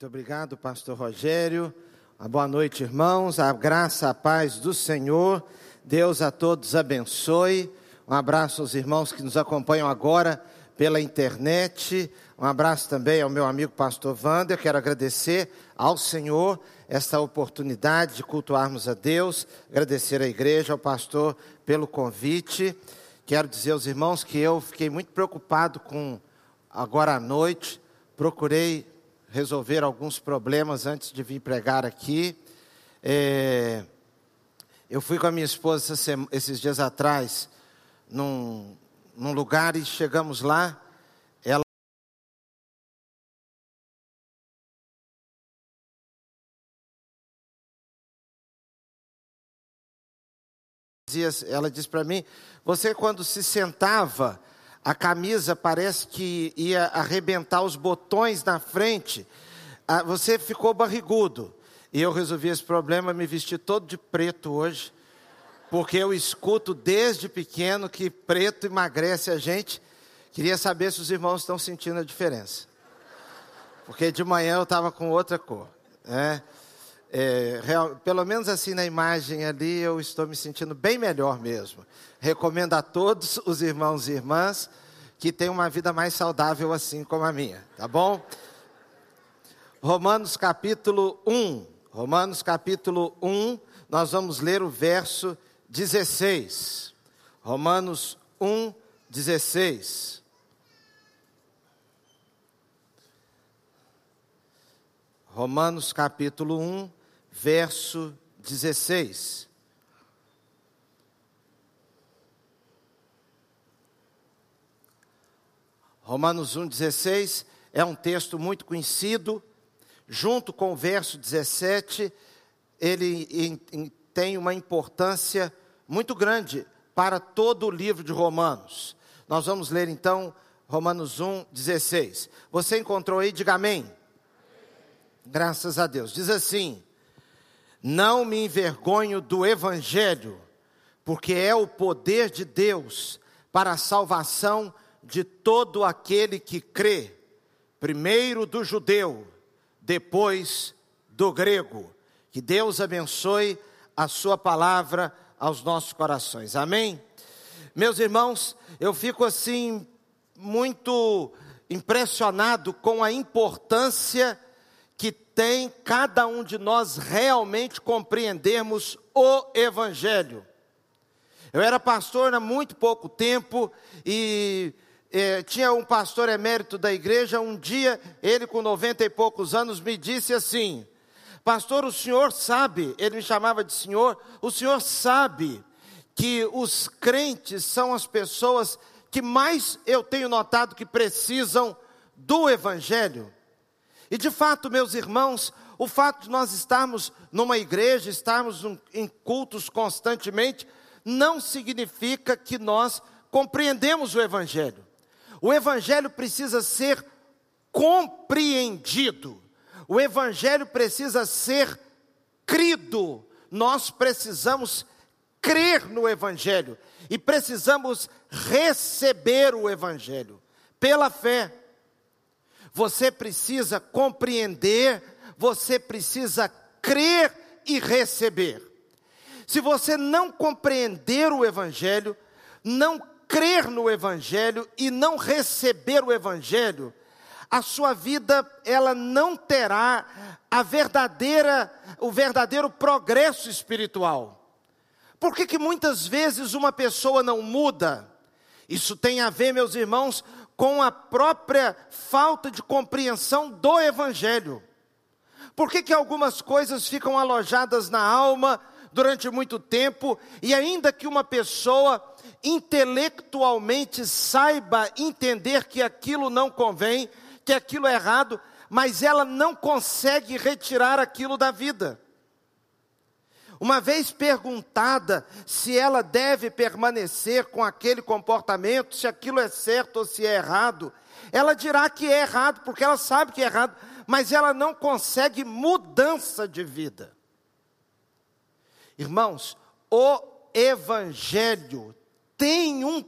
Muito obrigado, pastor Rogério. Uma boa noite, irmãos. A graça, a paz do Senhor. Deus a todos abençoe. Um abraço aos irmãos que nos acompanham agora pela internet. Um abraço também ao meu amigo pastor Wander. Quero agradecer ao Senhor esta oportunidade de cultuarmos a Deus, agradecer à igreja, ao pastor pelo convite. Quero dizer aos irmãos que eu fiquei muito preocupado com agora à noite, procurei resolver alguns problemas antes de vir pregar aqui. É, eu fui com a minha esposa esses dias atrás num, num lugar e chegamos lá. Ela ela disse para mim: você quando se sentava a camisa parece que ia arrebentar os botões na frente. Ah, você ficou barrigudo. E eu resolvi esse problema, me vesti todo de preto hoje, porque eu escuto desde pequeno que preto emagrece a gente. Queria saber se os irmãos estão sentindo a diferença. Porque de manhã eu estava com outra cor. Né? É, real, pelo menos assim na imagem ali, eu estou me sentindo bem melhor mesmo. Recomendo a todos os irmãos e irmãs que tenham uma vida mais saudável assim como a minha, tá bom? Romanos capítulo 1. Romanos capítulo 1, nós vamos ler o verso 16. Romanos 1, 16. Romanos capítulo 1, verso 16. Romanos 1,16 é um texto muito conhecido, junto com o verso 17, ele tem uma importância muito grande para todo o livro de Romanos. Nós vamos ler então Romanos 1,16. Você encontrou aí? Diga amém. Graças a Deus. Diz assim: não me envergonho do Evangelho, porque é o poder de Deus para a salvação de todo aquele que crê, primeiro do judeu, depois do grego. Que Deus abençoe a Sua palavra aos nossos corações. Amém? Meus irmãos, eu fico assim, muito impressionado com a importância que tem cada um de nós realmente compreendermos o Evangelho. Eu era pastor há muito pouco tempo e eh, tinha um pastor emérito da igreja. Um dia, ele com noventa e poucos anos, me disse assim: Pastor, o senhor sabe, ele me chamava de senhor, o senhor sabe que os crentes são as pessoas que mais eu tenho notado que precisam do Evangelho. E de fato, meus irmãos, o fato de nós estarmos numa igreja, estarmos em cultos constantemente, não significa que nós compreendemos o Evangelho. O Evangelho precisa ser compreendido, o Evangelho precisa ser crido. Nós precisamos crer no Evangelho e precisamos receber o Evangelho pela fé. Você precisa compreender, você precisa crer e receber. Se você não compreender o Evangelho, não crer no Evangelho e não receber o Evangelho, a sua vida ela não terá a verdadeira, o verdadeiro progresso espiritual. Por que, que muitas vezes uma pessoa não muda? Isso tem a ver, meus irmãos, com a própria falta de compreensão do Evangelho. Por que, que algumas coisas ficam alojadas na alma durante muito tempo, e ainda que uma pessoa intelectualmente saiba entender que aquilo não convém, que aquilo é errado, mas ela não consegue retirar aquilo da vida. Uma vez perguntada se ela deve permanecer com aquele comportamento, se aquilo é certo ou se é errado, ela dirá que é errado, porque ela sabe que é errado, mas ela não consegue mudança de vida. Irmãos, o Evangelho tem um,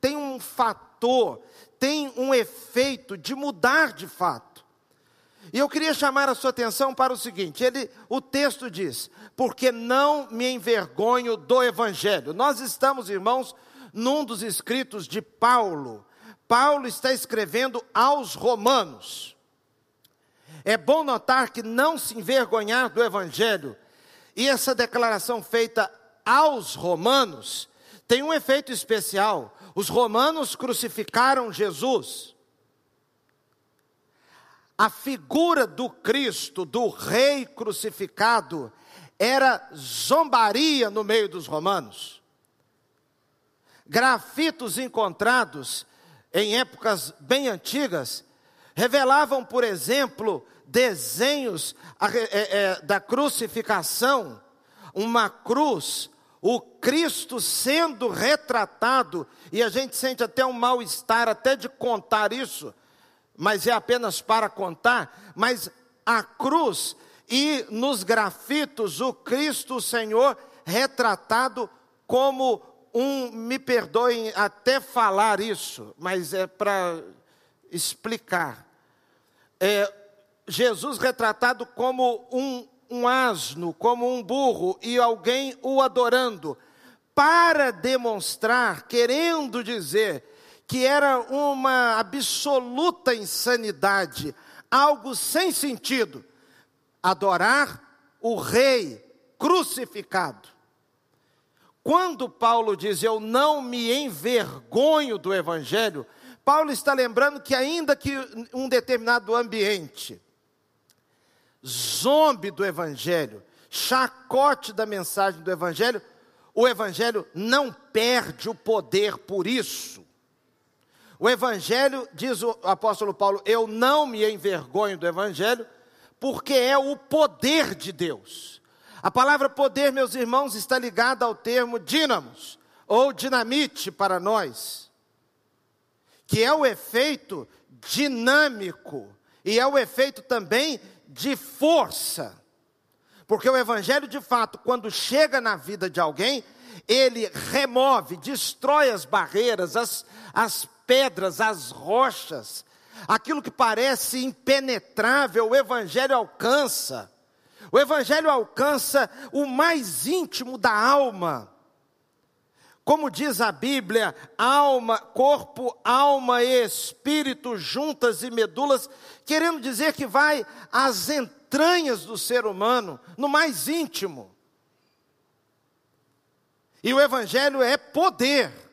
tem um fator, tem um efeito de mudar de fato. E eu queria chamar a sua atenção para o seguinte: ele, o texto diz: porque não me envergonho do Evangelho. Nós estamos, irmãos, num dos escritos de Paulo. Paulo está escrevendo aos Romanos. É bom notar que não se envergonhar do Evangelho, e essa declaração feita aos Romanos tem um efeito especial. Os romanos crucificaram Jesus. A figura do Cristo, do Rei crucificado, era zombaria no meio dos romanos. Grafitos encontrados em épocas bem antigas revelavam, por exemplo, desenhos é, é, da crucificação, uma cruz, o Cristo sendo retratado, e a gente sente até um mal-estar até de contar isso, mas é apenas para contar, mas a cruz e nos grafitos o Cristo Senhor retratado como um, me perdoem até falar isso, mas é para explicar. É, Jesus retratado como um, um asno, como um burro, e alguém o adorando, para demonstrar, querendo dizer, que era uma absoluta insanidade, algo sem sentido, adorar o rei crucificado. Quando Paulo diz eu não me envergonho do evangelho, Paulo está lembrando que ainda que um determinado ambiente zombe do evangelho, chacote da mensagem do evangelho, o evangelho não perde o poder por isso. O evangelho, diz o apóstolo Paulo, eu não me envergonho do evangelho, porque é o poder de Deus. A palavra poder, meus irmãos, está ligada ao termo dínamos, ou dinamite para nós, que é o efeito dinâmico e é o efeito também de força. Porque o Evangelho, de fato, quando chega na vida de alguém, ele remove, destrói as barreiras, as, as pedras, as rochas, aquilo que parece impenetrável, o Evangelho alcança. O Evangelho alcança o mais íntimo da alma. Como diz a Bíblia, alma, corpo, alma e espírito juntas e medulas, querendo dizer que vai às entranhas do ser humano, no mais íntimo. E o Evangelho é poder.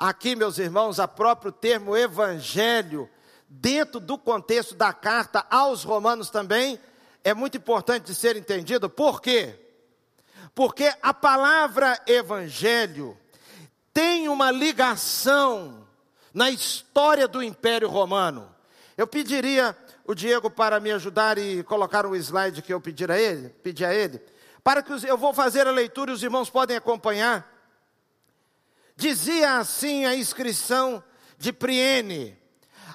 Aqui, meus irmãos, a próprio termo Evangelho dentro do contexto da carta aos Romanos também, é muito importante de ser entendido. Por quê? Porque a palavra evangelho tem uma ligação na história do Império Romano. Eu pediria o Diego para me ajudar e colocar um slide que eu pedir a ele, pedi a ele, para que os, eu vou fazer a leitura e os irmãos podem acompanhar. Dizia assim a inscrição de Priene: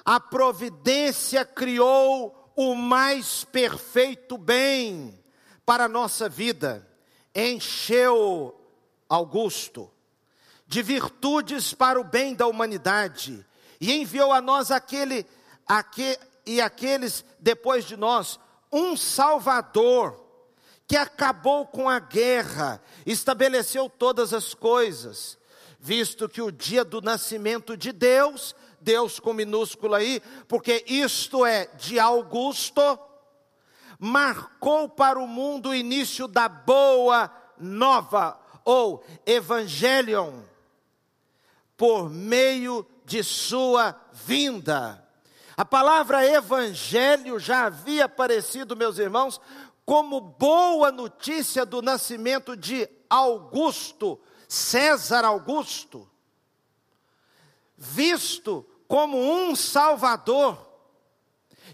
a providência criou o mais perfeito bem para a nossa vida. Encheu Augusto de virtudes para o bem da humanidade e enviou a nós aquele, aquele e aqueles depois de nós um Salvador que acabou com a guerra, estabeleceu todas as coisas, visto que o dia do nascimento de Deus Deus com minúsculo aí, porque isto é de Augusto, marcou para o mundo o início da boa nova, ou evangelion, por meio de sua vinda. A palavra evangelho já havia aparecido, meus irmãos, como boa notícia do nascimento de Augusto, César Augusto, visto como um Salvador.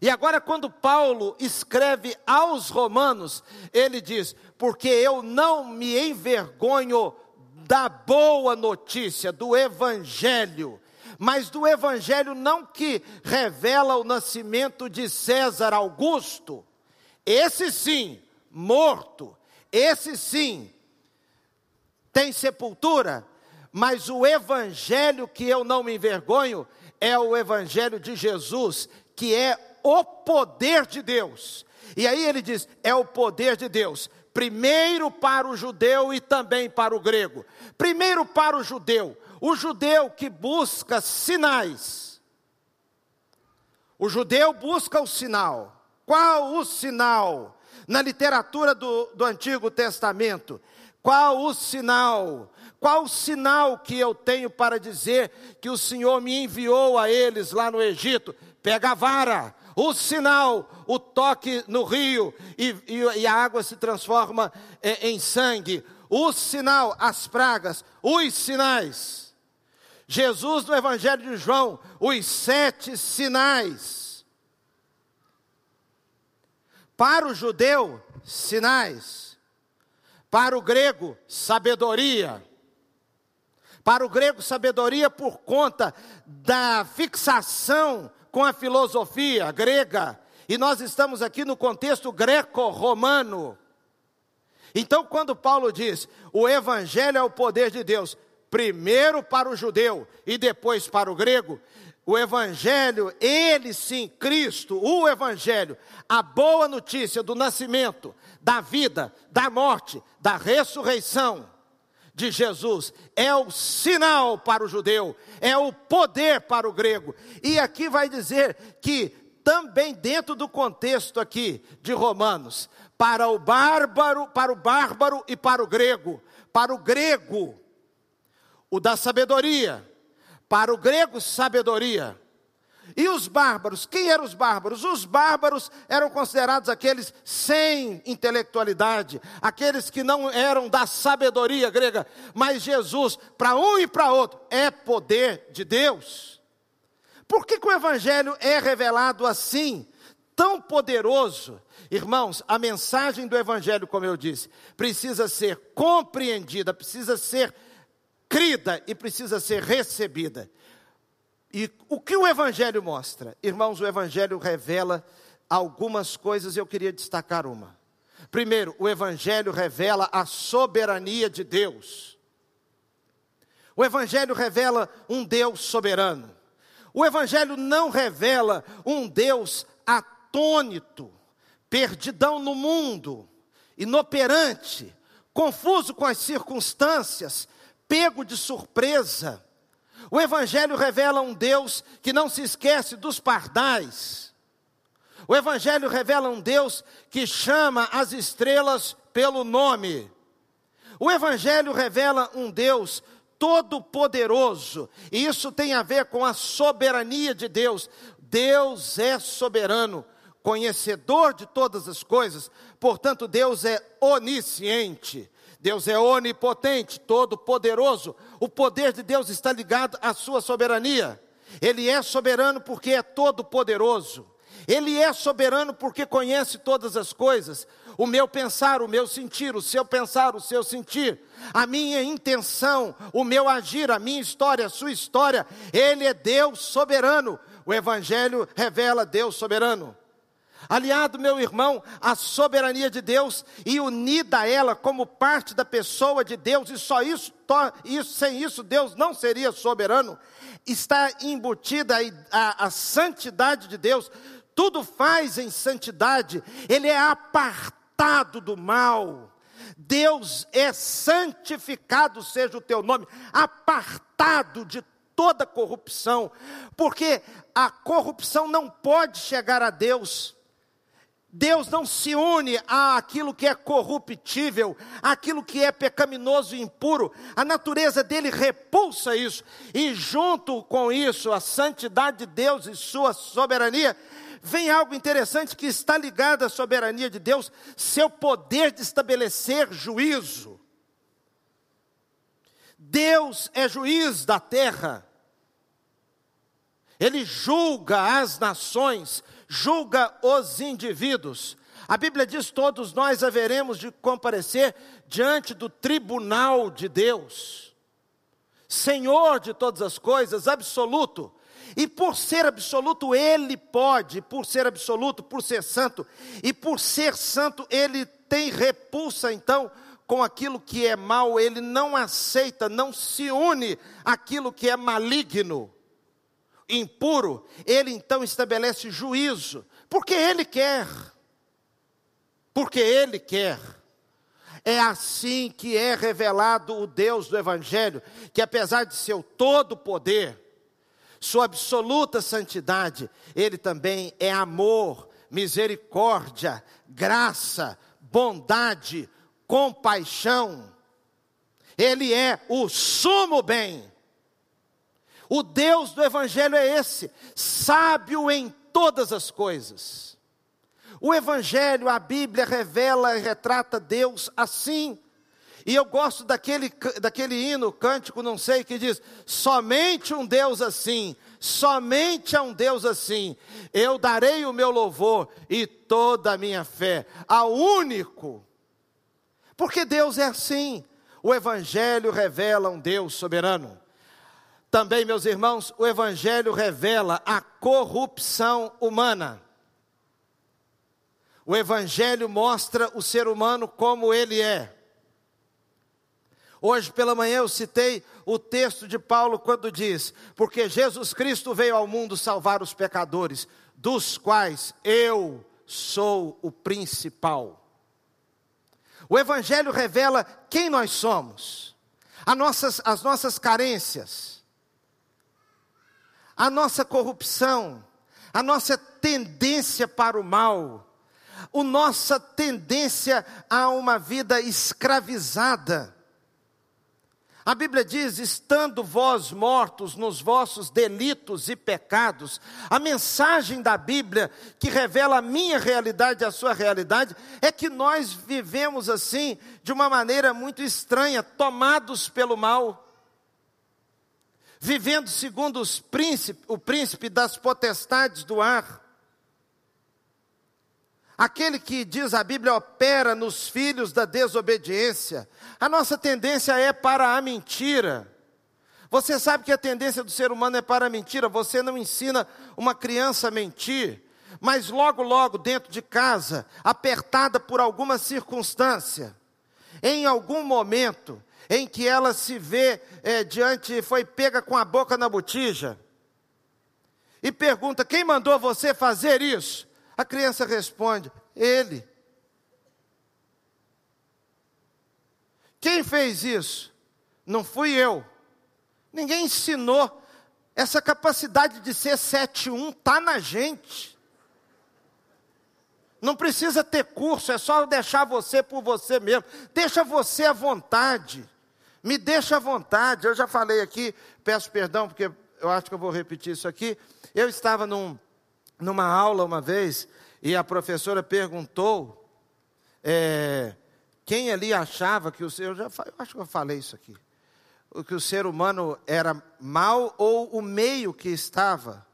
E agora, quando Paulo escreve aos Romanos, ele diz: Porque eu não me envergonho da boa notícia, do Evangelho, mas do Evangelho não que revela o nascimento de César Augusto, esse sim, morto, esse sim, tem sepultura, mas o Evangelho que eu não me envergonho é o Evangelho de Jesus, que é o poder de Deus. E aí ele diz: é o poder de Deus. Primeiro para o judeu e também para o grego. Primeiro para o judeu. O judeu que busca sinais. O judeu busca o sinal. Qual o sinal? Na literatura do, do Antigo Testamento, qual o sinal? Qual o sinal que eu tenho para dizer que o Senhor me enviou a eles lá no Egito? Pega a vara, o sinal, o toque no rio e, e, e a água se transforma é, em sangue. O sinal, as pragas, os sinais. Jesus no Evangelho de João, os sete sinais. Para o judeu, sinais. Para o grego, sabedoria. Para o grego, sabedoria por conta da fixação com a filosofia grega. E nós estamos aqui no contexto greco-romano. Então, quando Paulo diz, o evangelho é o poder de Deus, primeiro para o judeu e depois para o grego, o Evangelho, ele sim, Cristo, o Evangelho, a boa notícia do nascimento, da vida, da morte, da ressurreição de Jesus, é o sinal para o judeu, é o poder para o grego. E aqui vai dizer que também dentro do contexto aqui de Romanos, para o bárbaro, para o bárbaro e para o grego, para o grego, o da sabedoria, para o grego, sabedoria. E os bárbaros, quem eram os bárbaros? Os bárbaros eram considerados aqueles sem intelectualidade, aqueles que não eram da sabedoria grega, mas Jesus, para um e para outro, é poder de Deus. Por que, que o Evangelho é revelado assim, tão poderoso? Irmãos, a mensagem do Evangelho, como eu disse, precisa ser compreendida, precisa ser crida e precisa ser recebida. E o que o Evangelho mostra? Irmãos, o Evangelho revela algumas coisas, eu queria destacar uma. Primeiro, o Evangelho revela a soberania de Deus. O Evangelho revela um Deus soberano. O Evangelho não revela um Deus atônito, perdidão no mundo, inoperante, confuso com as circunstâncias, pego de surpresa. O Evangelho revela um Deus que não se esquece dos pardais. O Evangelho revela um Deus que chama as estrelas pelo nome. O Evangelho revela um Deus todo-poderoso, e isso tem a ver com a soberania de Deus. Deus é soberano, conhecedor de todas as coisas, portanto, Deus é onisciente. Deus é onipotente, todo-poderoso. O poder de Deus está ligado à sua soberania. Ele é soberano porque é todo-poderoso. Ele é soberano porque conhece todas as coisas. O meu pensar, o meu sentir, o seu pensar, o seu sentir, a minha intenção, o meu agir, a minha história, a sua história. Ele é Deus soberano. O Evangelho revela Deus soberano aliado, meu irmão, à soberania de Deus e unida a ela como parte da pessoa de Deus, e só isso, isso sem isso Deus não seria soberano, está embutida a, a, a santidade de Deus, tudo faz em santidade, Ele é apartado do mal. Deus é santificado, seja o teu nome, apartado de toda corrupção, porque a corrupção não pode chegar a Deus. Deus não se une àquilo que é corruptível, àquilo que é pecaminoso e impuro. A natureza dele repulsa isso. E junto com isso, a santidade de Deus e sua soberania, vem algo interessante que está ligado à soberania de Deus, seu poder de estabelecer juízo. Deus é juiz da terra. Ele julga as nações julga os indivíduos. A Bíblia diz: todos nós haveremos de comparecer diante do tribunal de Deus, Senhor de todas as coisas, absoluto. E por ser absoluto, Ele pode, por ser absoluto, por ser santo, e por ser santo, Ele tem repulsa, então, com aquilo que é mal, Ele não aceita, não se une àquilo que é maligno. Impuro, ele então estabelece juízo, porque ele quer. Porque ele quer. É assim que é revelado o Deus do Evangelho, que apesar de seu todo poder, sua absoluta santidade, ele também é amor, misericórdia, graça, bondade, compaixão. Ele é o sumo bem. O Deus do Evangelho é esse, sábio em todas as coisas. O Evangelho, a Bíblia revela e retrata Deus assim. E eu gosto daquele, daquele hino, cântico, não sei, que diz: somente um Deus assim, somente a um Deus assim, eu darei o meu louvor e toda a minha fé ao único. Porque Deus é assim. O Evangelho revela um Deus soberano. Também, meus irmãos, o Evangelho revela a corrupção humana. O Evangelho mostra o ser humano como ele é. Hoje pela manhã eu citei o texto de Paulo quando diz: Porque Jesus Cristo veio ao mundo salvar os pecadores, dos quais eu sou o principal. O Evangelho revela quem nós somos, as nossas, as nossas carências, a nossa corrupção, a nossa tendência para o mal, a nossa tendência a uma vida escravizada. A Bíblia diz: estando vós mortos nos vossos delitos e pecados, a mensagem da Bíblia, que revela a minha realidade e a sua realidade, é que nós vivemos assim, de uma maneira muito estranha, tomados pelo mal, vivendo segundo os príncipe, o príncipe das potestades do ar. Aquele que diz a Bíblia opera nos filhos da desobediência. A nossa tendência é para a mentira. Você sabe que a tendência do ser humano é para a mentira. Você não ensina uma criança a mentir, mas logo, logo, dentro de casa, apertada por alguma circunstância, em algum momento em que ela se vê é, diante, foi pega com a boca na botija, e pergunta: quem mandou você fazer isso? A criança responde: Ele. Quem fez isso? Não fui eu. Ninguém ensinou. Essa capacidade de ser 7-1 está na gente. Não precisa ter curso, é só deixar você por você mesmo. Deixa você à vontade. Me deixa à vontade. Eu já falei aqui, peço perdão, porque eu acho que eu vou repetir isso aqui. Eu estava num, numa aula uma vez e a professora perguntou é, quem ali achava que o ser, eu já eu acho que eu falei isso aqui, que o ser humano era mal ou o meio que estava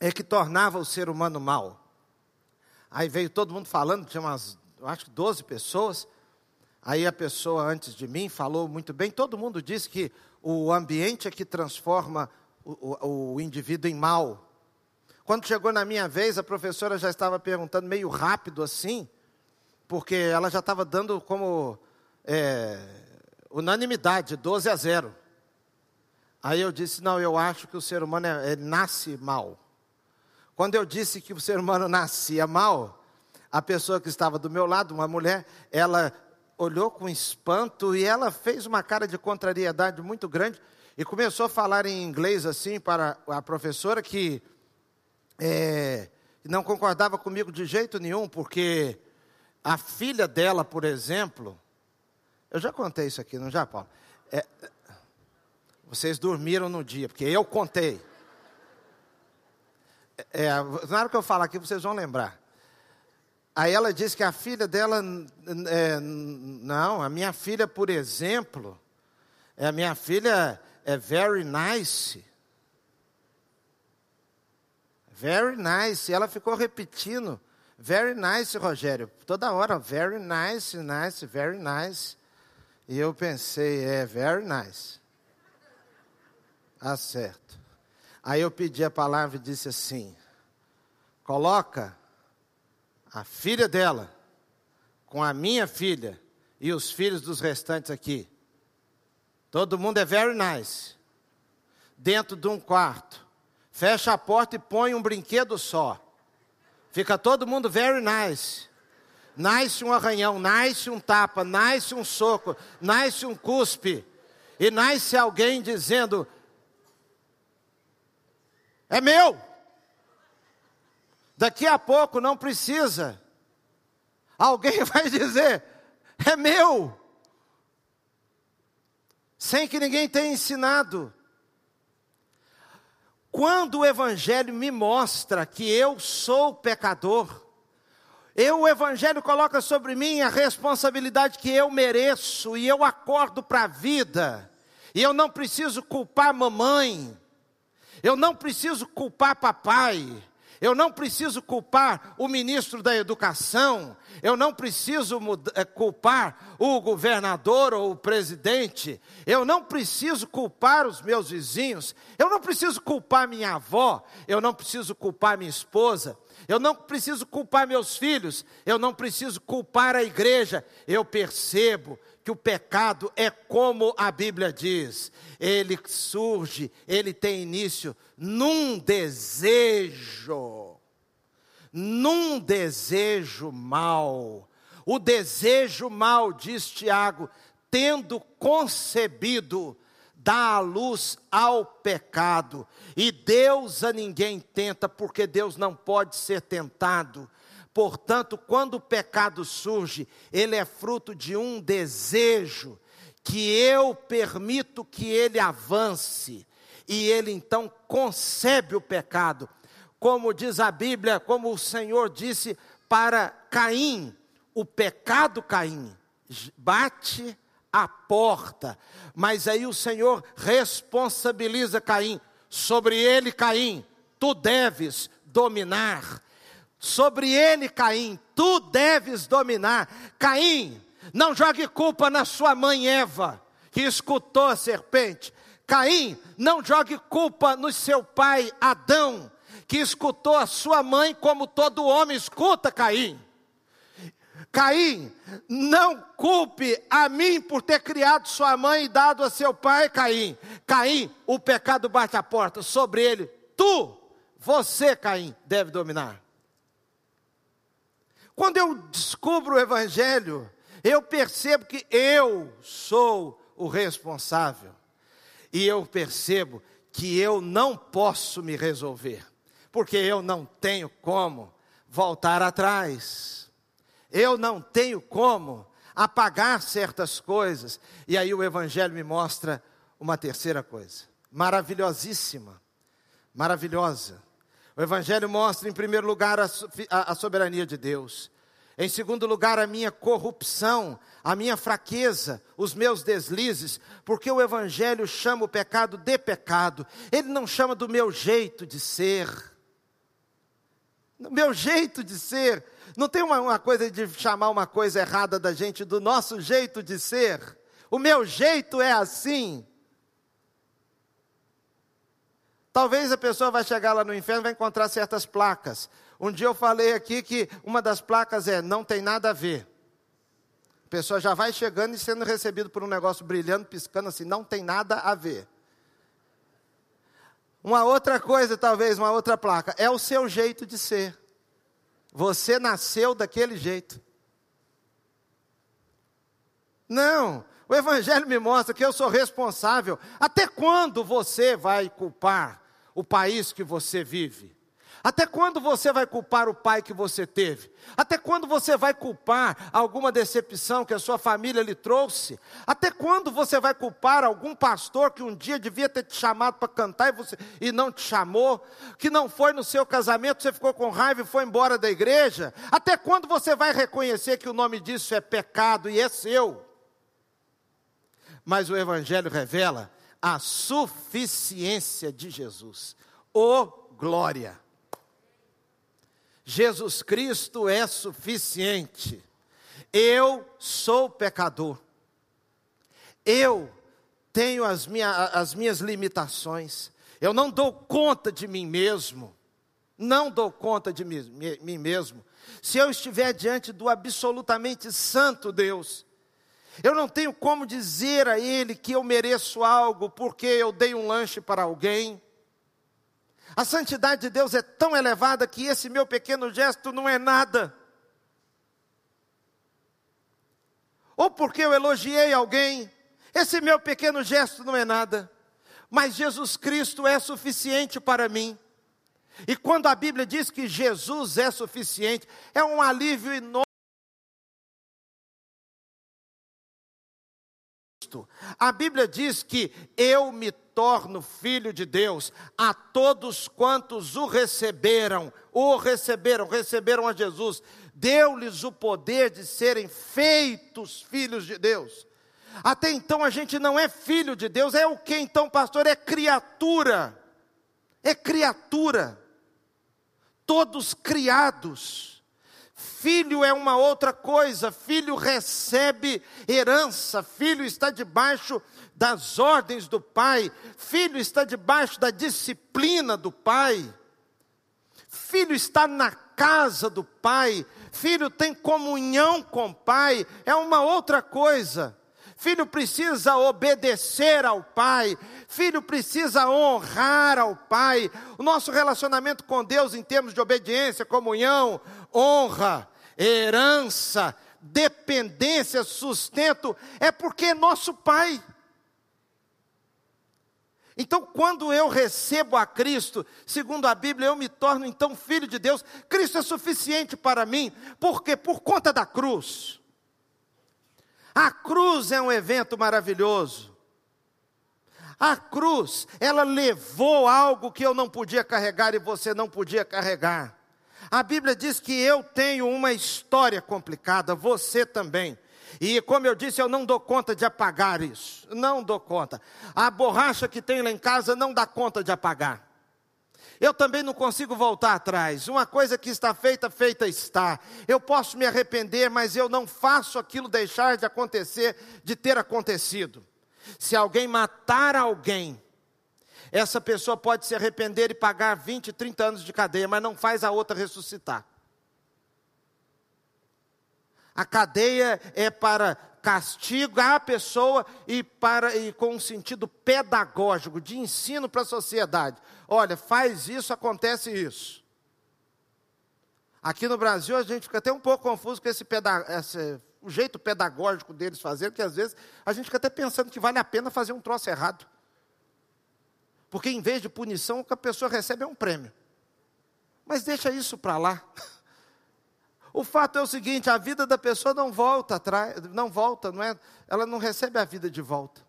é que tornava o ser humano mal. Aí veio todo mundo falando, tinha umas, acho que 12 pessoas. Aí a pessoa antes de mim falou muito bem. Todo mundo disse que o ambiente é que transforma o, o, o indivíduo em mal. Quando chegou na minha vez, a professora já estava perguntando meio rápido assim, porque ela já estava dando como é, unanimidade, 12 a 0. Aí eu disse: não, eu acho que o ser humano é, é, nasce mal. Quando eu disse que o ser humano nascia mal, a pessoa que estava do meu lado, uma mulher, ela olhou com espanto e ela fez uma cara de contrariedade muito grande e começou a falar em inglês assim para a professora que é, não concordava comigo de jeito nenhum, porque a filha dela, por exemplo, eu já contei isso aqui, não já, Paulo? É, vocês dormiram no dia, porque eu contei. É, na hora que eu falar aqui, vocês vão lembrar. Aí ela disse que a filha dela, é, não, a minha filha, por exemplo, é, a minha filha é very nice. Very nice. Ela ficou repetindo. Very nice, Rogério. Toda hora, very nice, nice, very nice. E eu pensei, é, very nice. Ah, certo. Aí eu pedi a palavra e disse assim: coloca a filha dela com a minha filha e os filhos dos restantes aqui. Todo mundo é very nice. dentro de um quarto, fecha a porta e põe um brinquedo só. Fica todo mundo very nice. Nasce um arranhão, nasce um tapa, nasce um soco, nasce um cuspe. E nasce alguém dizendo: É meu. Daqui a pouco não precisa. Alguém vai dizer: É meu sem que ninguém tenha ensinado. Quando o Evangelho me mostra que eu sou pecador, eu, o Evangelho coloca sobre mim a responsabilidade que eu mereço, e eu acordo para a vida, e eu não preciso culpar mamãe, eu não preciso culpar papai, eu não preciso culpar o ministro da Educação, eu não preciso eh, culpar o governador ou o presidente, eu não preciso culpar os meus vizinhos, eu não preciso culpar minha avó, eu não preciso culpar minha esposa, eu não preciso culpar meus filhos, eu não preciso culpar a igreja, eu percebo que o pecado é como a Bíblia diz, ele surge, ele tem início num desejo, num desejo mal. O desejo mal, diz Tiago, tendo concebido, dá a luz ao pecado. E Deus a ninguém tenta, porque Deus não pode ser tentado. Portanto, quando o pecado surge, ele é fruto de um desejo que eu permito que ele avance e ele então concebe o pecado. Como diz a Bíblia, como o Senhor disse para Caim, o pecado Caim bate a porta, mas aí o Senhor responsabiliza Caim, sobre ele Caim, tu deves dominar. Sobre ele, Caim, tu deves dominar. Caim, não jogue culpa na sua mãe Eva, que escutou a serpente. Caim, não jogue culpa no seu pai Adão, que escutou a sua mãe como todo homem escuta Caim. Caim, não culpe a mim por ter criado sua mãe e dado a seu pai, Caim. Caim, o pecado bate a porta sobre ele. Tu, você, Caim, deve dominar. Quando eu descubro o Evangelho, eu percebo que eu sou o responsável. E eu percebo que eu não posso me resolver, porque eu não tenho como voltar atrás, eu não tenho como apagar certas coisas, e aí o Evangelho me mostra uma terceira coisa, maravilhosíssima, maravilhosa. O Evangelho mostra, em primeiro lugar, a, a, a soberania de Deus. Em segundo lugar, a minha corrupção, a minha fraqueza, os meus deslizes, porque o Evangelho chama o pecado de pecado, ele não chama do meu jeito de ser. Do meu jeito de ser. Não tem uma, uma coisa de chamar uma coisa errada da gente do nosso jeito de ser. O meu jeito é assim. Talvez a pessoa vai chegar lá no inferno e vai encontrar certas placas. Um dia eu falei aqui que uma das placas é não tem nada a ver. A pessoa já vai chegando e sendo recebido por um negócio brilhando, piscando assim, não tem nada a ver. Uma outra coisa, talvez, uma outra placa, é o seu jeito de ser. Você nasceu daquele jeito. Não, o Evangelho me mostra que eu sou responsável. Até quando você vai culpar o país que você vive? Até quando você vai culpar o pai que você teve? Até quando você vai culpar alguma decepção que a sua família lhe trouxe? Até quando você vai culpar algum pastor que um dia devia ter te chamado para cantar e, você, e não te chamou? Que não foi no seu casamento, você ficou com raiva e foi embora da igreja? Até quando você vai reconhecer que o nome disso é pecado e é seu? Mas o Evangelho revela a suficiência de Jesus. Oh, glória! Jesus Cristo é suficiente. Eu sou pecador. Eu tenho as, minha, as minhas limitações. Eu não dou conta de mim mesmo. Não dou conta de mim, mim mesmo. Se eu estiver diante do absolutamente santo Deus, Eu não tenho como dizer a Ele que eu mereço algo porque eu dei um lanche para alguém. A santidade de Deus é tão elevada que esse meu pequeno gesto não é nada. Ou porque eu elogiei alguém, esse meu pequeno gesto não é nada. Mas Jesus Cristo é suficiente para mim. E quando a Bíblia diz que Jesus é suficiente, é um alívio enorme. A Bíblia diz que eu me torno filho de Deus a todos quantos o receberam, o receberam, receberam a Jesus, deu-lhes o poder de serem feitos filhos de Deus. Até então a gente não é filho de Deus, é o que então, pastor? É criatura. É criatura todos criados. Filho é uma outra coisa, filho recebe herança, filho está debaixo das ordens do pai, filho está debaixo da disciplina do pai, filho está na casa do pai, filho tem comunhão com o pai, é uma outra coisa. Filho precisa obedecer ao pai, filho precisa honrar ao pai. O nosso relacionamento com Deus, em termos de obediência, comunhão, honra, herança, dependência, sustento, é porque é nosso pai. Então, quando eu recebo a Cristo, segundo a Bíblia, eu me torno então filho de Deus. Cristo é suficiente para mim, porque por conta da cruz. A cruz é um evento maravilhoso. A cruz, ela levou algo que eu não podia carregar e você não podia carregar. A Bíblia diz que eu tenho uma história complicada, você também. E como eu disse, eu não dou conta de apagar isso. Não dou conta. A borracha que tem lá em casa não dá conta de apagar. Eu também não consigo voltar atrás. Uma coisa que está feita, feita está. Eu posso me arrepender, mas eu não faço aquilo deixar de acontecer, de ter acontecido. Se alguém matar alguém, essa pessoa pode se arrepender e pagar 20, 30 anos de cadeia, mas não faz a outra ressuscitar. A cadeia é para castigo à pessoa e para e com um sentido pedagógico, de ensino para a sociedade. Olha, faz isso, acontece isso. Aqui no Brasil a gente fica até um pouco confuso com esse, esse o jeito pedagógico deles fazer, que às vezes a gente fica até pensando que vale a pena fazer um troço errado. Porque em vez de punição, o que a pessoa recebe é um prêmio. Mas deixa isso para lá. O fato é o seguinte: a vida da pessoa não volta atrás, não volta, não é? Ela não recebe a vida de volta.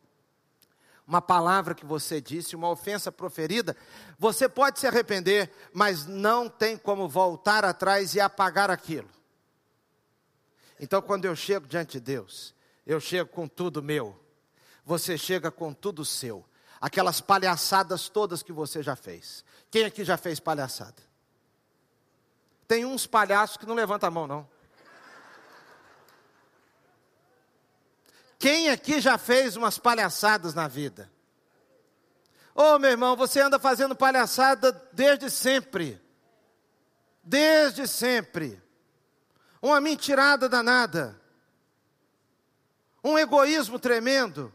Uma palavra que você disse, uma ofensa proferida, você pode se arrepender, mas não tem como voltar atrás e apagar aquilo. Então, quando eu chego diante de Deus, eu chego com tudo meu, você chega com tudo seu, aquelas palhaçadas todas que você já fez. Quem aqui já fez palhaçada? Tem uns palhaços que não levantam a mão, não. Quem aqui já fez umas palhaçadas na vida? Ô oh, meu irmão, você anda fazendo palhaçada desde sempre. Desde sempre. Uma mentirada danada. Um egoísmo tremendo.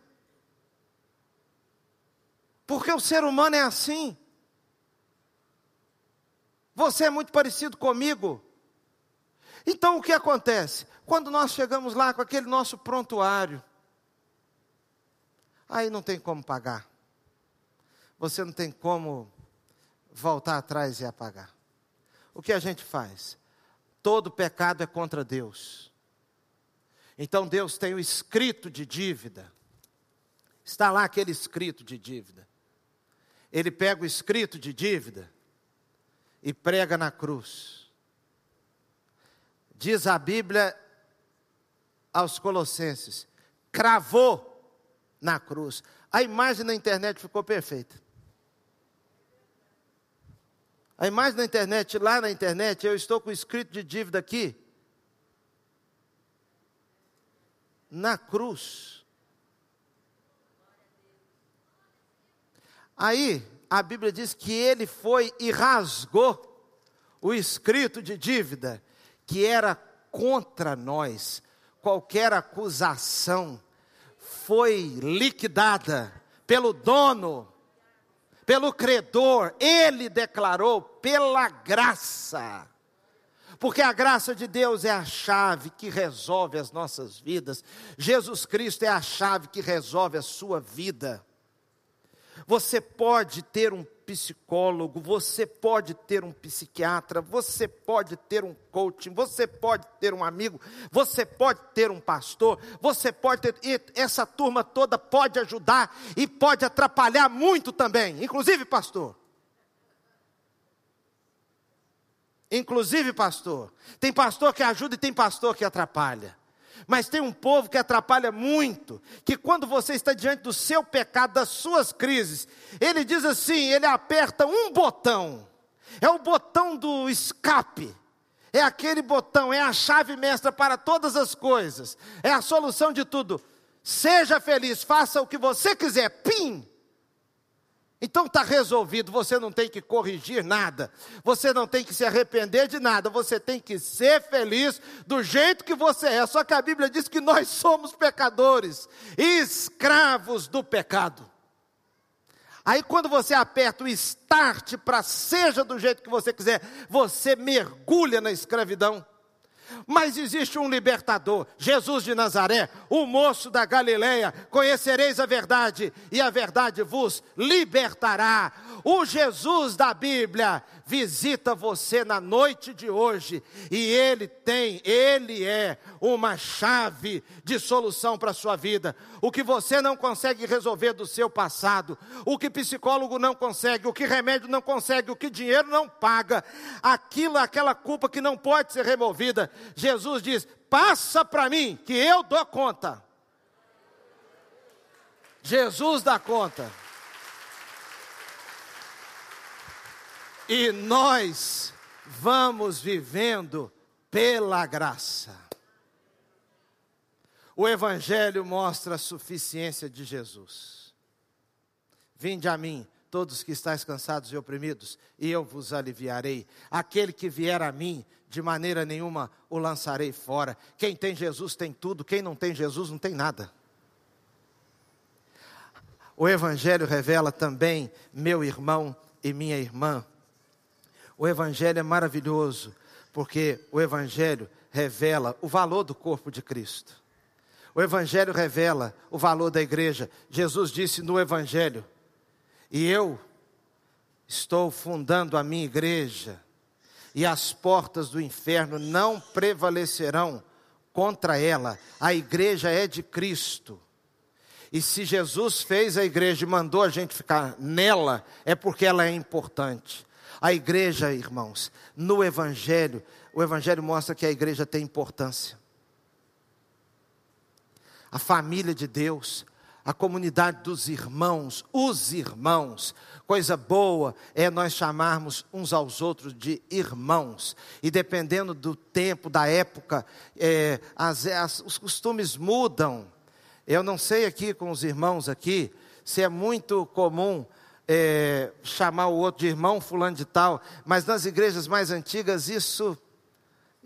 Porque o ser humano é assim. Você é muito parecido comigo. Então o que acontece? Quando nós chegamos lá com aquele nosso prontuário, aí não tem como pagar. Você não tem como voltar atrás e apagar. O que a gente faz? Todo pecado é contra Deus. Então Deus tem o escrito de dívida. Está lá aquele escrito de dívida. Ele pega o escrito de dívida e prega na cruz. Diz a Bíblia aos Colossenses: cravou na cruz. A imagem na internet ficou perfeita. A imagem na internet, lá na internet, eu estou com o escrito de dívida aqui. Na cruz. Aí, a Bíblia diz que ele foi e rasgou o escrito de dívida que era contra nós, qualquer acusação foi liquidada pelo dono, pelo credor, ele declarou pela graça. Porque a graça de Deus é a chave que resolve as nossas vidas. Jesus Cristo é a chave que resolve a sua vida. Você pode ter um psicólogo, você pode ter um psiquiatra, você pode ter um coaching, você pode ter um amigo, você pode ter um pastor, você pode ter. essa turma toda pode ajudar e pode atrapalhar muito também, inclusive pastor. Inclusive pastor. Tem pastor que ajuda e tem pastor que atrapalha. Mas tem um povo que atrapalha muito, que quando você está diante do seu pecado, das suas crises, ele diz assim: ele aperta um botão, é o botão do escape, é aquele botão, é a chave mestra para todas as coisas, é a solução de tudo. Seja feliz, faça o que você quiser, pim! Então está resolvido, você não tem que corrigir nada, você não tem que se arrepender de nada, você tem que ser feliz do jeito que você é. Só que a Bíblia diz que nós somos pecadores, escravos do pecado. Aí quando você aperta o start para seja do jeito que você quiser, você mergulha na escravidão. Mas existe um libertador, Jesus de Nazaré, o moço da Galileia. Conhecereis a verdade, e a verdade vos libertará. O Jesus da Bíblia visita você na noite de hoje, e ele tem, ele é uma chave de solução para a sua vida. O que você não consegue resolver do seu passado, o que psicólogo não consegue, o que remédio não consegue, o que dinheiro não paga, aquilo, aquela culpa que não pode ser removida. Jesus diz: passa para mim, que eu dou conta. Jesus dá conta. E nós vamos vivendo pela graça. O Evangelho mostra a suficiência de Jesus. Vinde a mim, todos que estáis cansados e oprimidos, e eu vos aliviarei. Aquele que vier a mim, de maneira nenhuma o lançarei fora. Quem tem Jesus tem tudo, quem não tem Jesus não tem nada. O Evangelho revela também, meu irmão e minha irmã, o Evangelho é maravilhoso, porque o Evangelho revela o valor do corpo de Cristo. O Evangelho revela o valor da igreja. Jesus disse no Evangelho: E eu estou fundando a minha igreja, e as portas do inferno não prevalecerão contra ela. A igreja é de Cristo. E se Jesus fez a igreja e mandou a gente ficar nela, é porque ela é importante. A igreja, irmãos, no Evangelho, o Evangelho mostra que a igreja tem importância. A família de Deus, a comunidade dos irmãos, os irmãos. Coisa boa é nós chamarmos uns aos outros de irmãos. E dependendo do tempo, da época, é, as, as, os costumes mudam. Eu não sei aqui com os irmãos aqui se é muito comum é, chamar o outro de irmão fulano de tal, mas nas igrejas mais antigas isso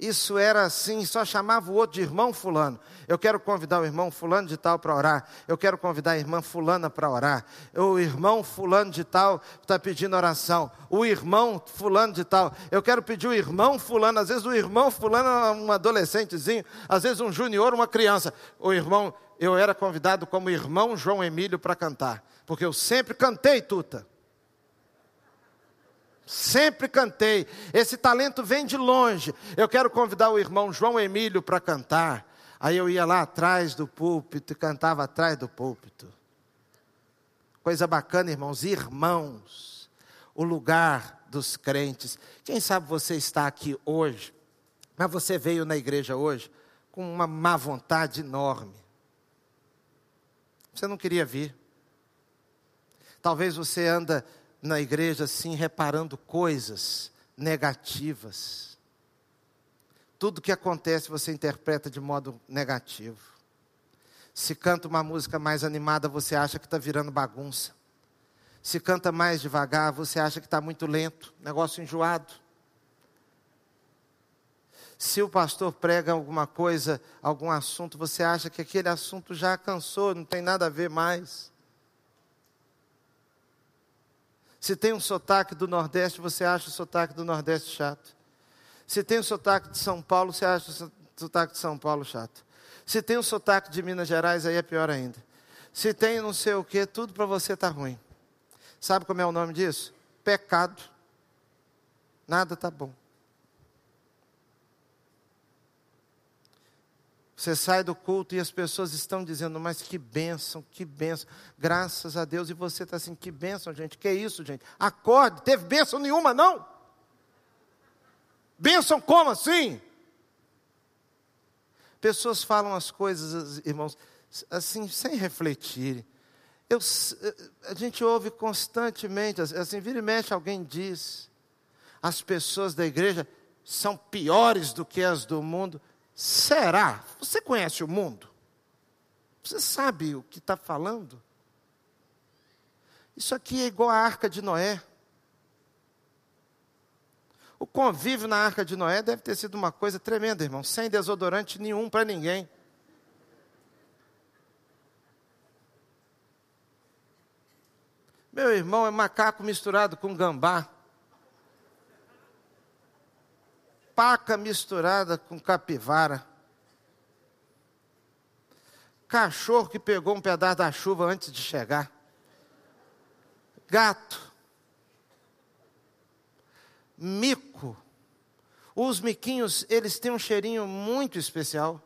isso era assim, só chamava o outro de irmão fulano. Eu quero convidar o irmão fulano de tal para orar. Eu quero convidar a irmã fulana para orar. O irmão fulano de tal está pedindo oração. O irmão fulano de tal. Eu quero pedir o irmão fulano. Às vezes o irmão fulano é um adolescentezinho. Às vezes um junior, uma criança. O irmão, eu era convidado como irmão João Emílio para cantar porque eu sempre cantei, Tuta. Sempre cantei. Esse talento vem de longe. Eu quero convidar o irmão João Emílio para cantar. Aí eu ia lá atrás do púlpito e cantava atrás do púlpito. Coisa bacana, irmãos. Irmãos, o lugar dos crentes. Quem sabe você está aqui hoje, mas você veio na igreja hoje com uma má vontade enorme. Você não queria vir. Talvez você anda na igreja assim reparando coisas negativas. Tudo que acontece você interpreta de modo negativo. Se canta uma música mais animada, você acha que está virando bagunça. Se canta mais devagar, você acha que está muito lento, negócio enjoado. Se o pastor prega alguma coisa, algum assunto, você acha que aquele assunto já cansou, não tem nada a ver mais. Se tem um sotaque do Nordeste, você acha o sotaque do Nordeste chato. Se tem o sotaque de São Paulo, você acha o sotaque de São Paulo chato. Se tem o sotaque de Minas Gerais, aí é pior ainda. Se tem não sei o que, tudo para você está ruim. Sabe como é o nome disso? Pecado. Nada está bom. Você sai do culto e as pessoas estão dizendo, mas que bênção, que bênção, graças a Deus. E você está assim, que bênção, gente, que isso, gente? Acorde, teve bênção nenhuma, não? Bênção como assim? Pessoas falam as coisas, irmãos, assim, sem refletir. Eu, a gente ouve constantemente, assim, vira e mexe, alguém diz, as pessoas da igreja são piores do que as do mundo. Será? Você conhece o mundo? Você sabe o que está falando? Isso aqui é igual a arca de Noé. O convívio na arca de Noé deve ter sido uma coisa tremenda, irmão, sem desodorante nenhum para ninguém. Meu irmão é macaco misturado com gambá. Paca misturada com capivara. Cachorro que pegou um pedaço da chuva antes de chegar. Gato. Mico. Os miquinhos, eles têm um cheirinho muito especial.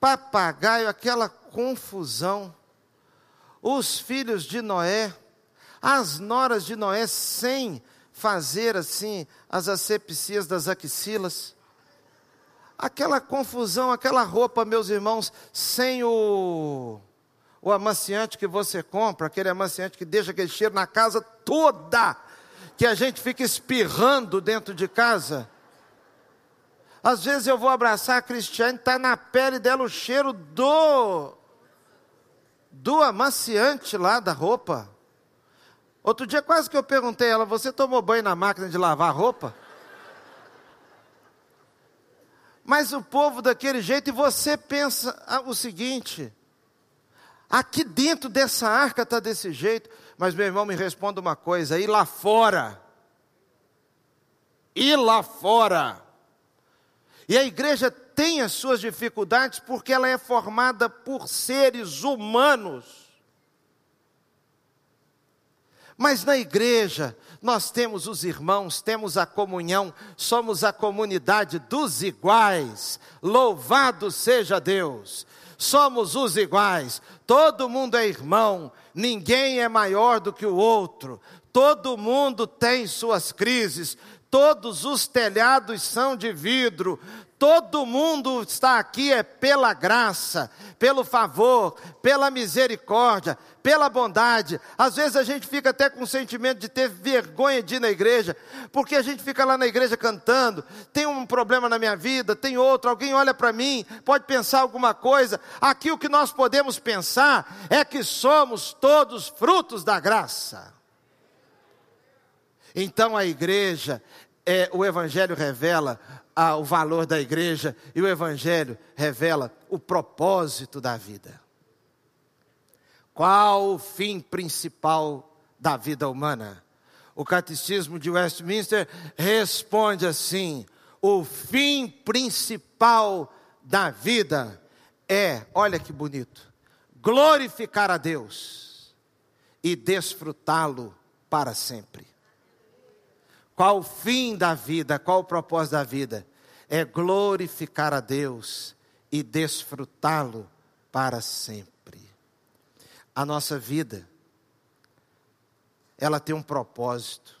Papagaio, aquela confusão. Os filhos de Noé, as noras de Noé sem fazer assim as asepsias das axilas. Aquela confusão, aquela roupa, meus irmãos, sem o, o amaciante que você compra, aquele amaciante que deixa aquele cheiro na casa toda, que a gente fica espirrando dentro de casa. Às vezes eu vou abraçar a Cristiane, está na pele dela o cheiro do, do amaciante lá da roupa. Outro dia quase que eu perguntei a ela: Você tomou banho na máquina de lavar roupa? Mas o povo daquele jeito, e você pensa o seguinte: aqui dentro dessa arca está desse jeito, mas meu irmão me responda uma coisa: e lá fora? E lá fora? E a igreja tem as suas dificuldades porque ela é formada por seres humanos mas na igreja, nós temos os irmãos, temos a comunhão, somos a comunidade dos iguais. Louvado seja Deus! Somos os iguais, todo mundo é irmão, ninguém é maior do que o outro, todo mundo tem suas crises, todos os telhados são de vidro, Todo mundo está aqui é pela graça, pelo favor, pela misericórdia, pela bondade. Às vezes a gente fica até com o sentimento de ter vergonha de ir na igreja, porque a gente fica lá na igreja cantando, tem um problema na minha vida, tem outro, alguém olha para mim, pode pensar alguma coisa. Aqui o que nós podemos pensar é que somos todos frutos da graça. Então a igreja, é, o Evangelho revela ah, o valor da igreja e o Evangelho revela o propósito da vida. Qual o fim principal da vida humana? O Catecismo de Westminster responde assim: o fim principal da vida é, olha que bonito, glorificar a Deus e desfrutá-lo para sempre. Qual o fim da vida? Qual o propósito da vida? É glorificar a Deus e desfrutá-lo para sempre. A nossa vida, ela tem um propósito.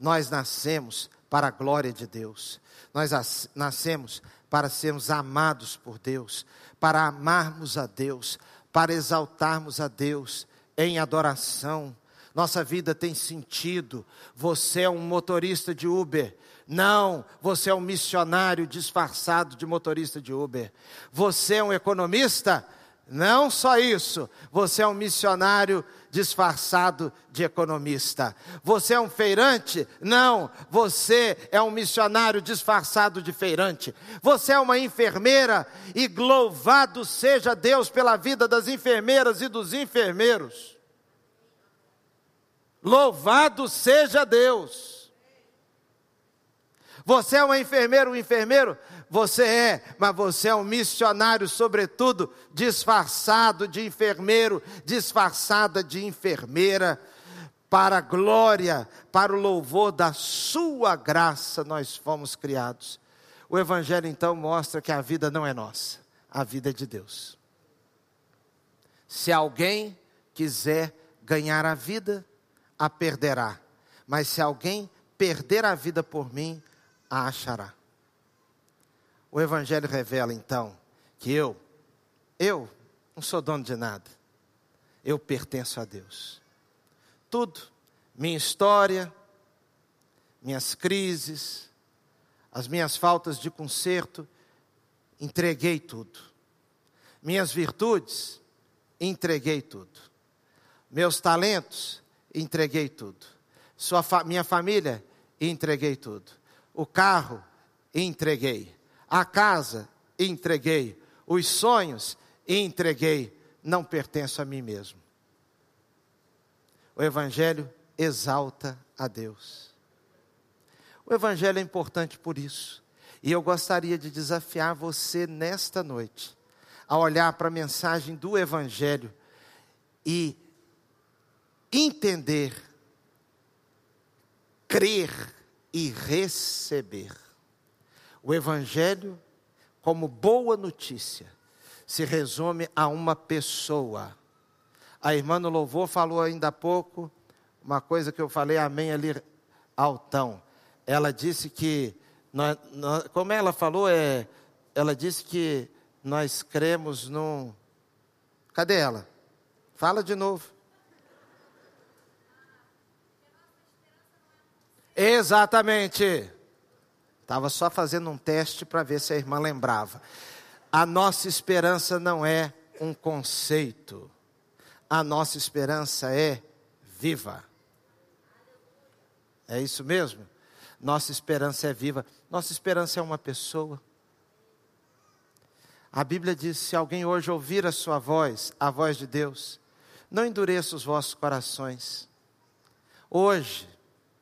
Nós nascemos para a glória de Deus. Nós nascemos para sermos amados por Deus, para amarmos a Deus, para exaltarmos a Deus em adoração, nossa vida tem sentido. Você é um motorista de Uber. Não, você é um missionário disfarçado de motorista de Uber. Você é um economista? Não só isso. Você é um missionário disfarçado de economista. Você é um feirante? Não, você é um missionário disfarçado de feirante. Você é uma enfermeira e louvado seja Deus pela vida das enfermeiras e dos enfermeiros. Louvado seja Deus. Você é uma enfermeira, um enfermeiro? Você é, mas você é um missionário, sobretudo, disfarçado de enfermeiro, disfarçada de enfermeira, para a glória, para o louvor da Sua graça, nós fomos criados. O Evangelho então mostra que a vida não é nossa, a vida é de Deus. Se alguém quiser ganhar a vida, a perderá. Mas se alguém perder a vida por mim, a achará. O Evangelho revela então que eu, eu não sou dono de nada, eu pertenço a Deus. Tudo, minha história, minhas crises, as minhas faltas de conserto, entreguei tudo. Minhas virtudes, entreguei tudo. Meus talentos, entreguei tudo. Sua fa minha família, entreguei tudo. O carro, entreguei. A casa, entreguei. Os sonhos, entreguei. Não pertenço a mim mesmo. O Evangelho exalta a Deus. O Evangelho é importante por isso. E eu gostaria de desafiar você nesta noite a olhar para a mensagem do Evangelho e entender, crer e receber. O Evangelho, como boa notícia, se resume a uma pessoa. A irmã no louvor falou ainda há pouco uma coisa que eu falei, amém, ali altão. Ela disse que, nós, nós, como ela falou, é, ela disse que nós cremos num. Cadê ela? Fala de novo. Exatamente. Estava só fazendo um teste para ver se a irmã lembrava. A nossa esperança não é um conceito. A nossa esperança é viva. É isso mesmo? Nossa esperança é viva. Nossa esperança é uma pessoa. A Bíblia diz: se alguém hoje ouvir a sua voz, a voz de Deus, não endureça os vossos corações. Hoje,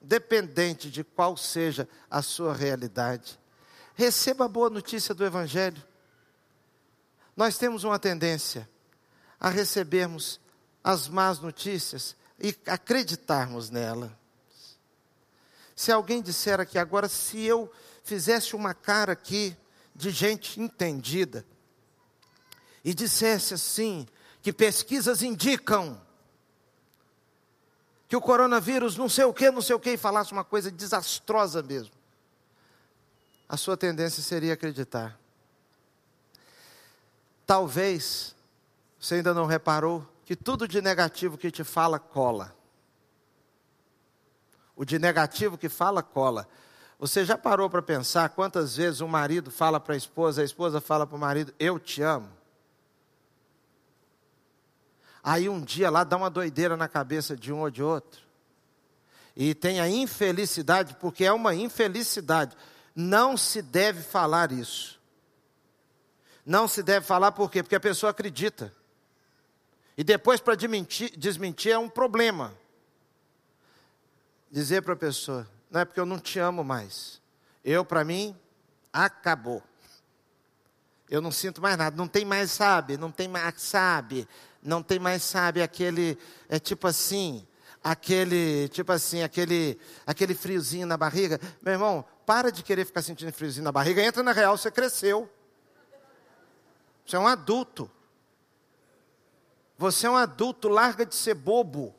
dependente de qual seja a sua realidade. Receba a boa notícia do Evangelho. Nós temos uma tendência a recebermos as más notícias e acreditarmos nela. Se alguém disser aqui agora, se eu fizesse uma cara aqui de gente entendida e dissesse assim, que pesquisas indicam que o coronavírus não sei o que, não sei o que, e falasse uma coisa desastrosa mesmo, a sua tendência seria acreditar. Talvez você ainda não reparou que tudo de negativo que te fala cola. O de negativo que fala cola. Você já parou para pensar quantas vezes um marido fala para a esposa, a esposa fala para o marido, eu te amo? Aí um dia lá dá uma doideira na cabeça de um ou de outro. E tem a infelicidade, porque é uma infelicidade. Não se deve falar isso. Não se deve falar por quê? Porque a pessoa acredita. E depois para desmentir, é um problema. Dizer para a pessoa, não é porque eu não te amo mais. Eu, para mim, acabou. Eu não sinto mais nada, não tem mais, sabe, não tem mais, sabe, não tem mais, sabe, aquele, é tipo assim, aquele, tipo assim, aquele, aquele friozinho na barriga. Meu irmão, para de querer ficar sentindo friozinho na barriga, entra na real, você cresceu. Você é um adulto. Você é um adulto, larga de ser bobo.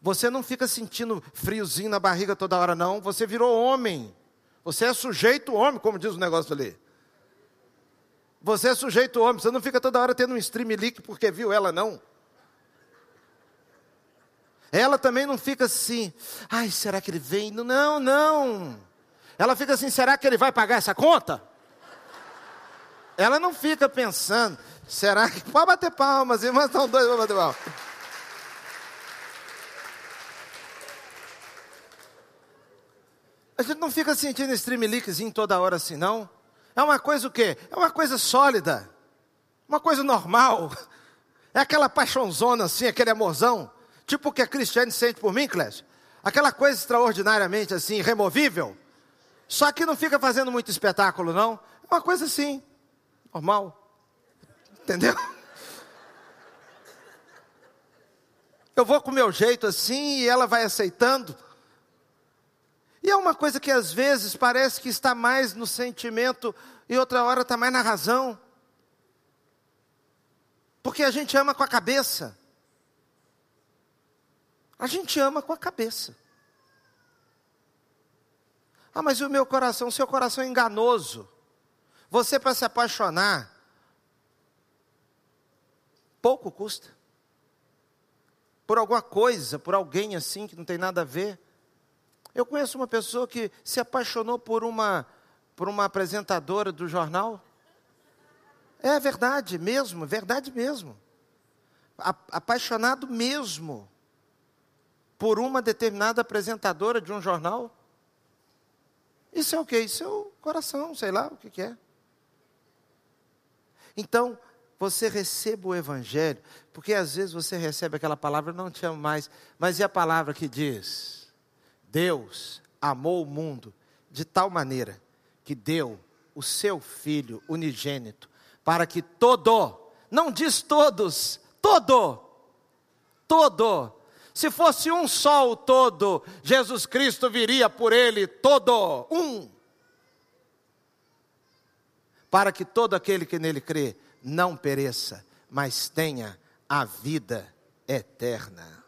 Você não fica sentindo friozinho na barriga toda hora, não. Você virou homem. Você é sujeito homem, como diz o negócio ali. Você é sujeito homem, você não fica toda hora tendo um stream leak porque viu ela, não. Ela também não fica assim, ai, será que ele vem? Não, não. Ela fica assim, será que ele vai pagar essa conta? Ela não fica pensando, será que. Pode bater palmas, irmãs, estão dois, pode bater palmas. A gente não fica sentindo stream leakzinho toda hora assim, não. É uma coisa o quê? É uma coisa sólida. Uma coisa normal. É aquela paixãozona assim, aquele amorzão. Tipo o que a Cristiane sente por mim, Clécio. Aquela coisa extraordinariamente assim, removível. Só que não fica fazendo muito espetáculo, não. É uma coisa assim, normal. Entendeu? Eu vou com o meu jeito assim e ela vai aceitando. E é uma coisa que às vezes parece que está mais no sentimento e outra hora está mais na razão. Porque a gente ama com a cabeça. A gente ama com a cabeça. Ah, mas o meu coração, seu coração é enganoso. Você para se apaixonar, pouco custa. Por alguma coisa, por alguém assim que não tem nada a ver. Eu conheço uma pessoa que se apaixonou por uma, por uma apresentadora do jornal. É verdade mesmo, verdade mesmo. A, apaixonado mesmo por uma determinada apresentadora de um jornal. Isso é o que? Isso é o coração, sei lá o que, que é. Então, você receba o Evangelho, porque às vezes você recebe aquela palavra, não te amo mais, mas e a palavra que diz? Deus amou o mundo de tal maneira que deu o seu Filho unigênito, para que todo, não diz todos, todo, todo, se fosse um só o todo, Jesus Cristo viria por ele todo, um. Para que todo aquele que nele crê não pereça, mas tenha a vida eterna.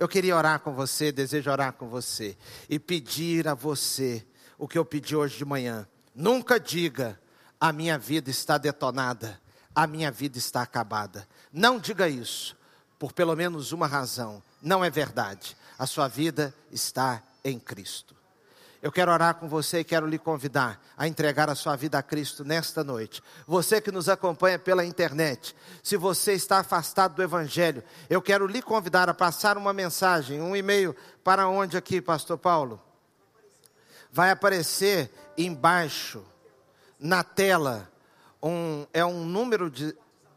Eu queria orar com você, desejo orar com você e pedir a você o que eu pedi hoje de manhã. Nunca diga, a minha vida está detonada, a minha vida está acabada. Não diga isso por pelo menos uma razão. Não é verdade. A sua vida está em Cristo. Eu quero orar com você e quero lhe convidar a entregar a sua vida a Cristo nesta noite. Você que nos acompanha pela internet, se você está afastado do Evangelho, eu quero lhe convidar a passar uma mensagem, um e-mail para onde aqui, Pastor Paulo? Vai aparecer embaixo, na tela, um, é um número de,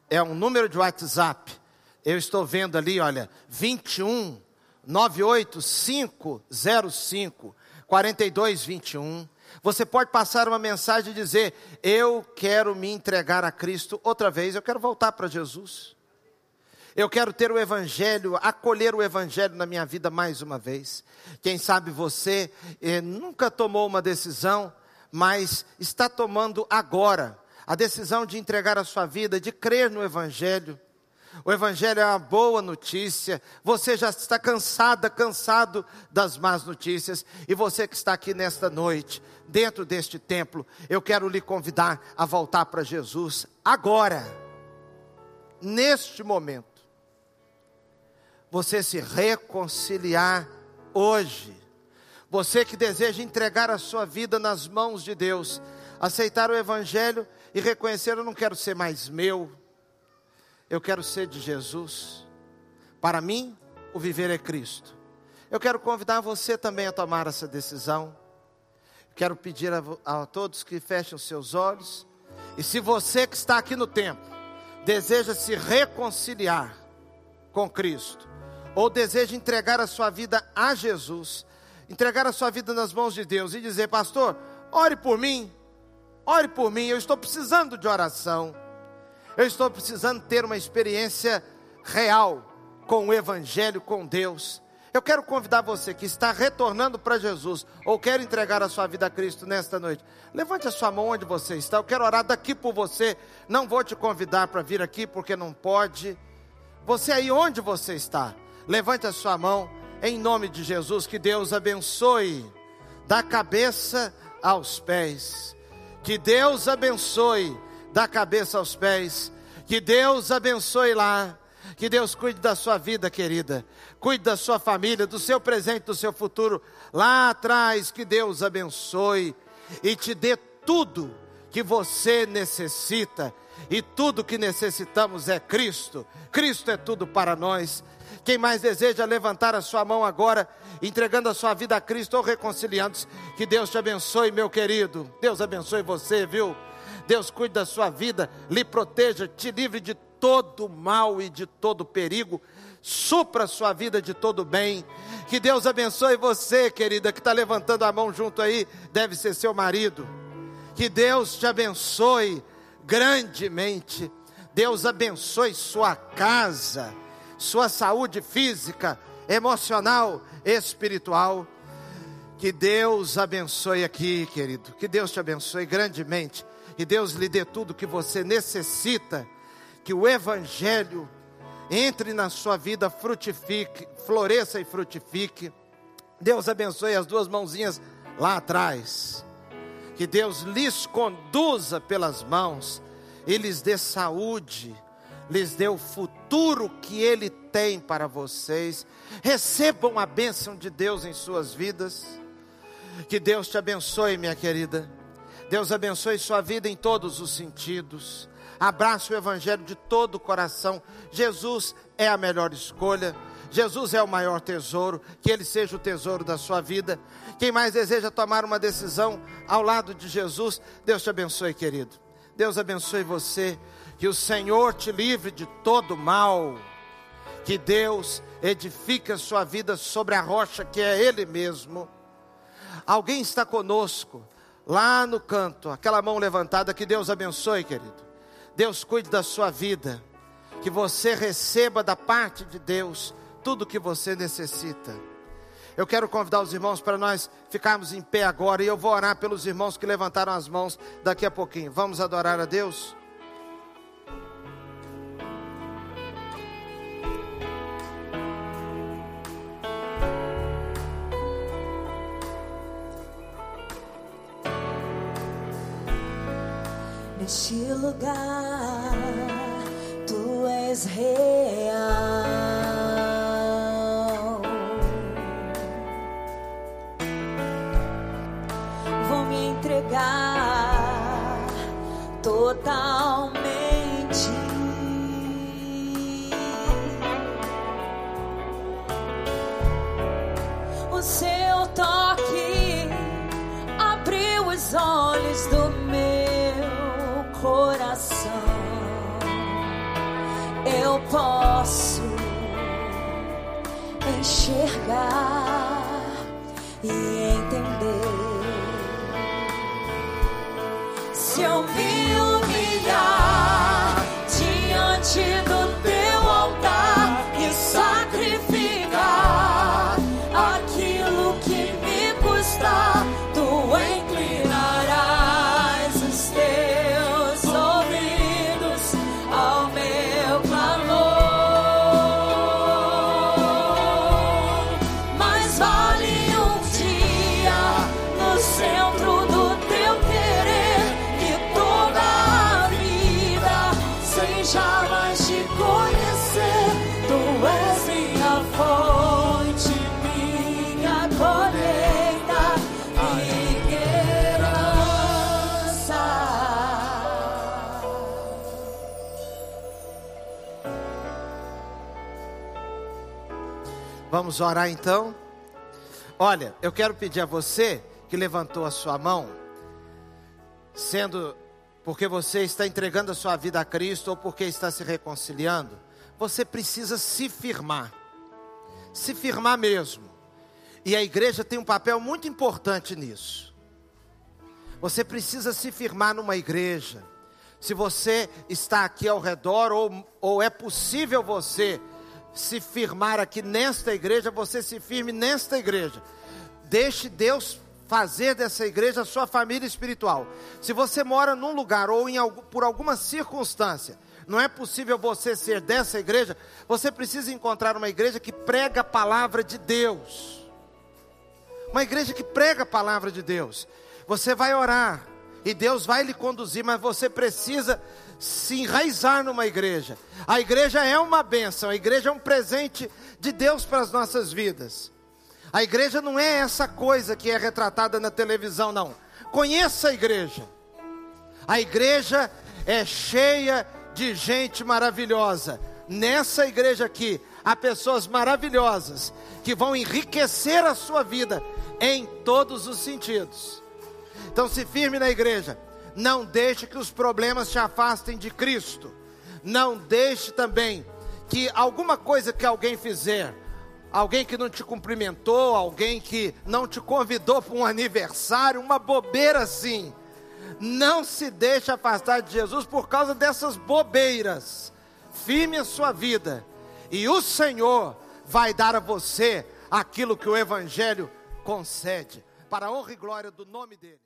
é um número de WhatsApp eu estou vendo ali, olha, 21 98505 4221. Você pode passar uma mensagem e dizer: Eu quero me entregar a Cristo outra vez, eu quero voltar para Jesus. Eu quero ter o Evangelho, acolher o Evangelho na minha vida mais uma vez. Quem sabe você eh, nunca tomou uma decisão, mas está tomando agora a decisão de entregar a sua vida, de crer no Evangelho. O Evangelho é uma boa notícia. Você já está cansada, cansado das más notícias. E você que está aqui nesta noite, dentro deste templo, eu quero lhe convidar a voltar para Jesus agora, neste momento. Você se reconciliar hoje. Você que deseja entregar a sua vida nas mãos de Deus, aceitar o Evangelho e reconhecer: eu não quero ser mais meu eu quero ser de Jesus. Para mim, o viver é Cristo. Eu quero convidar você também a tomar essa decisão. Quero pedir a, a todos que fechem os seus olhos. E se você que está aqui no templo deseja se reconciliar com Cristo, ou deseja entregar a sua vida a Jesus, entregar a sua vida nas mãos de Deus e dizer, pastor, ore por mim, ore por mim, eu estou precisando de oração. Eu estou precisando ter uma experiência real com o Evangelho, com Deus. Eu quero convidar você que está retornando para Jesus ou quer entregar a sua vida a Cristo nesta noite. Levante a sua mão onde você está. Eu quero orar daqui por você. Não vou te convidar para vir aqui porque não pode. Você aí onde você está, levante a sua mão em nome de Jesus. Que Deus abençoe da cabeça aos pés. Que Deus abençoe da cabeça aos pés. Que Deus abençoe lá. Que Deus cuide da sua vida, querida. Cuide da sua família, do seu presente, do seu futuro. Lá atrás, que Deus abençoe e te dê tudo que você necessita. E tudo que necessitamos é Cristo. Cristo é tudo para nós. Quem mais deseja levantar a sua mão agora, entregando a sua vida a Cristo ou reconciliando-se, que Deus te abençoe, meu querido. Deus abençoe você, viu? Deus cuide da sua vida, lhe proteja, te livre de todo mal e de todo perigo, supra a sua vida de todo bem. Que Deus abençoe você, querida, que está levantando a mão junto aí, deve ser seu marido. Que Deus te abençoe grandemente. Deus abençoe sua casa sua saúde física, emocional, espiritual. Que Deus abençoe aqui, querido. Que Deus te abençoe grandemente. Que Deus lhe dê tudo que você necessita. Que o Evangelho entre na sua vida, frutifique, floresça e frutifique. Deus abençoe as duas mãozinhas lá atrás. Que Deus lhes conduza pelas mãos e lhes dê saúde lhes dê o futuro que Ele tem para vocês. Recebam a bênção de Deus em suas vidas. Que Deus te abençoe, minha querida. Deus abençoe sua vida em todos os sentidos. Abraça o Evangelho de todo o coração. Jesus é a melhor escolha. Jesus é o maior tesouro. Que Ele seja o tesouro da sua vida. Quem mais deseja tomar uma decisão ao lado de Jesus, Deus te abençoe, querido. Deus abençoe você. Que o Senhor te livre de todo mal. Que Deus edifique a sua vida sobre a rocha que é Ele mesmo. Alguém está conosco, lá no canto, aquela mão levantada. Que Deus abençoe, querido. Deus cuide da sua vida. Que você receba da parte de Deus tudo o que você necessita. Eu quero convidar os irmãos para nós ficarmos em pé agora e eu vou orar pelos irmãos que levantaram as mãos daqui a pouquinho. Vamos adorar a Deus? Neste lugar, tu és real. Vamos orar então? Olha, eu quero pedir a você que levantou a sua mão, sendo porque você está entregando a sua vida a Cristo ou porque está se reconciliando, você precisa se firmar, se firmar mesmo. E a igreja tem um papel muito importante nisso. Você precisa se firmar numa igreja. Se você está aqui ao redor, ou, ou é possível você se firmar aqui nesta igreja, você se firme nesta igreja. Deixe Deus fazer dessa igreja a sua família espiritual. Se você mora num lugar ou em, por alguma circunstância, não é possível você ser dessa igreja, você precisa encontrar uma igreja que prega a palavra de Deus. Uma igreja que prega a palavra de Deus. Você vai orar e Deus vai lhe conduzir, mas você precisa se enraizar numa igreja. A igreja é uma bênção, a igreja é um presente de Deus para as nossas vidas. A igreja não é essa coisa que é retratada na televisão, não. Conheça a igreja. A igreja é cheia de gente maravilhosa. Nessa igreja aqui, há pessoas maravilhosas que vão enriquecer a sua vida em todos os sentidos. Então, se firme na igreja. Não deixe que os problemas te afastem de Cristo. Não deixe também que alguma coisa que alguém fizer, alguém que não te cumprimentou, alguém que não te convidou para um aniversário, uma bobeira assim, não se deixe afastar de Jesus por causa dessas bobeiras. Firme a sua vida, e o Senhor vai dar a você aquilo que o Evangelho concede, para a honra e glória do nome dEle.